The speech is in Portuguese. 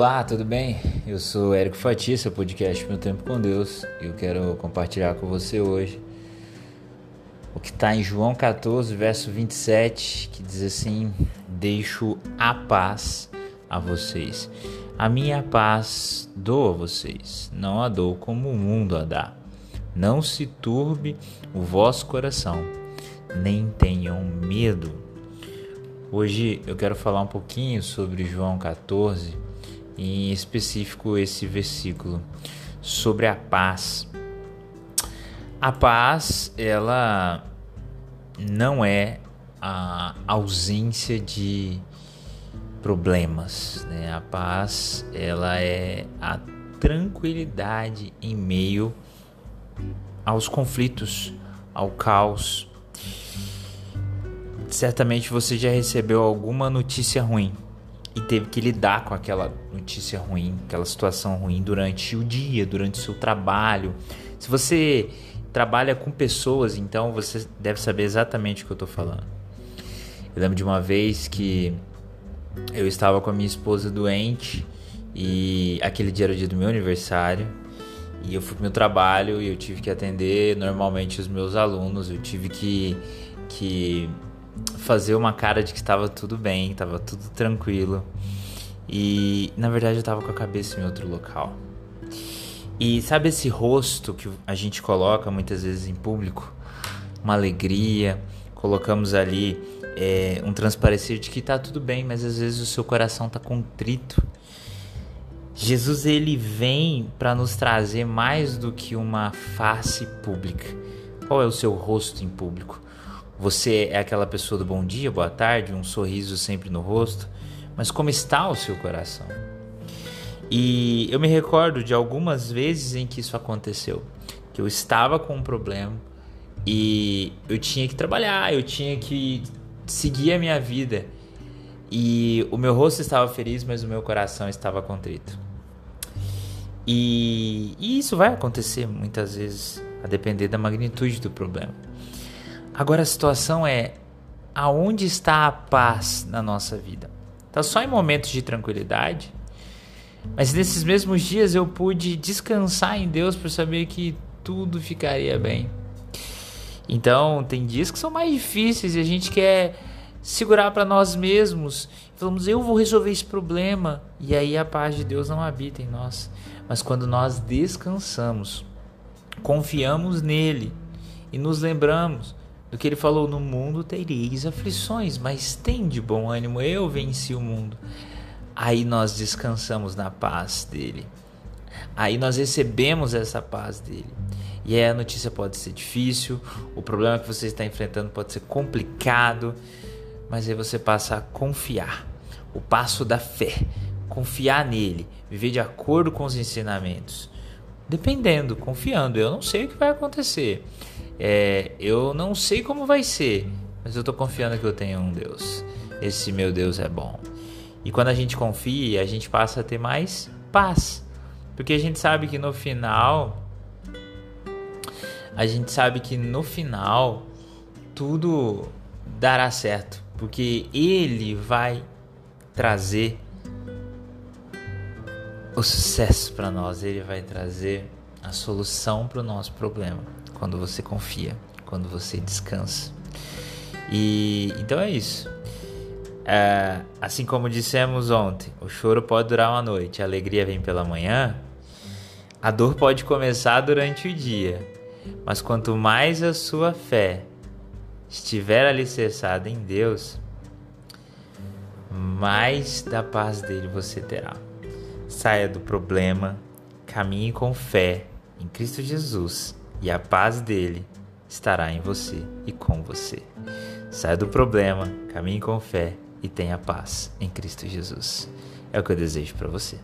Olá, tudo bem? Eu sou Érico Fatia, seu podcast Meu Tempo com Deus. E eu quero compartilhar com você hoje o que está em João 14, verso 27, que diz assim: Deixo a paz a vocês. A minha paz dou a vocês, não a dou como o mundo a dá. Não se turbe o vosso coração, nem tenham medo. Hoje eu quero falar um pouquinho sobre João 14 em específico esse versículo sobre a paz. A paz, ela não é a ausência de problemas, né? A paz, ela é a tranquilidade em meio aos conflitos, ao caos. Certamente você já recebeu alguma notícia ruim e teve que lidar com aquela notícia ruim, aquela situação ruim durante o dia, durante o seu trabalho. Se você trabalha com pessoas, então você deve saber exatamente o que eu estou falando. Eu lembro de uma vez que eu estava com a minha esposa doente e aquele dia era o dia do meu aniversário e eu fui pro meu trabalho e eu tive que atender normalmente os meus alunos, eu tive que que fazer uma cara de que estava tudo bem, estava tudo tranquilo. E na verdade eu estava com a cabeça em outro local. E sabe esse rosto que a gente coloca muitas vezes em público? Uma alegria, colocamos ali é, um transparecer de que está tudo bem, mas às vezes o seu coração está contrito. Jesus ele vem para nos trazer mais do que uma face pública. Qual é o seu rosto em público? Você é aquela pessoa do bom dia, boa tarde, um sorriso sempre no rosto, mas como está o seu coração? E eu me recordo de algumas vezes em que isso aconteceu, que eu estava com um problema e eu tinha que trabalhar, eu tinha que seguir a minha vida. E o meu rosto estava feliz, mas o meu coração estava contrito. E, e isso vai acontecer muitas vezes, a depender da magnitude do problema. Agora a situação é aonde está a paz na nossa vida? Está só em momentos de tranquilidade? Mas nesses mesmos dias eu pude descansar em Deus por saber que tudo ficaria bem. Então, tem dias que são mais difíceis e a gente quer segurar para nós mesmos. Falamos, eu vou resolver esse problema. E aí a paz de Deus não habita em nós. Mas quando nós descansamos, confiamos nele e nos lembramos do que ele falou: No mundo tereis aflições, mas tem de bom ânimo, eu venci o mundo. Aí nós descansamos na paz dele. Aí nós recebemos essa paz dele. E aí a notícia pode ser difícil, o problema que você está enfrentando pode ser complicado, mas aí você passa a confiar. O passo da fé, confiar nele, viver de acordo com os ensinamentos. Dependendo, confiando. Eu não sei o que vai acontecer. É, eu não sei como vai ser, mas eu estou confiando que eu tenho um Deus. Esse meu Deus é bom. E quando a gente confia, a gente passa a ter mais paz. Porque a gente sabe que no final. A gente sabe que no final tudo dará certo. Porque Ele vai trazer o sucesso para nós. Ele vai trazer a solução para o nosso problema quando você confia, quando você descansa. E então é isso. É, assim como dissemos ontem, o choro pode durar uma noite, a alegria vem pela manhã. A dor pode começar durante o dia, mas quanto mais a sua fé estiver alicerçada em Deus, mais da paz dele você terá. Saia do problema, caminhe com fé em Cristo Jesus e a paz dele estará em você e com você. Saia do problema, caminhe com fé e tenha paz em Cristo Jesus. É o que eu desejo para você.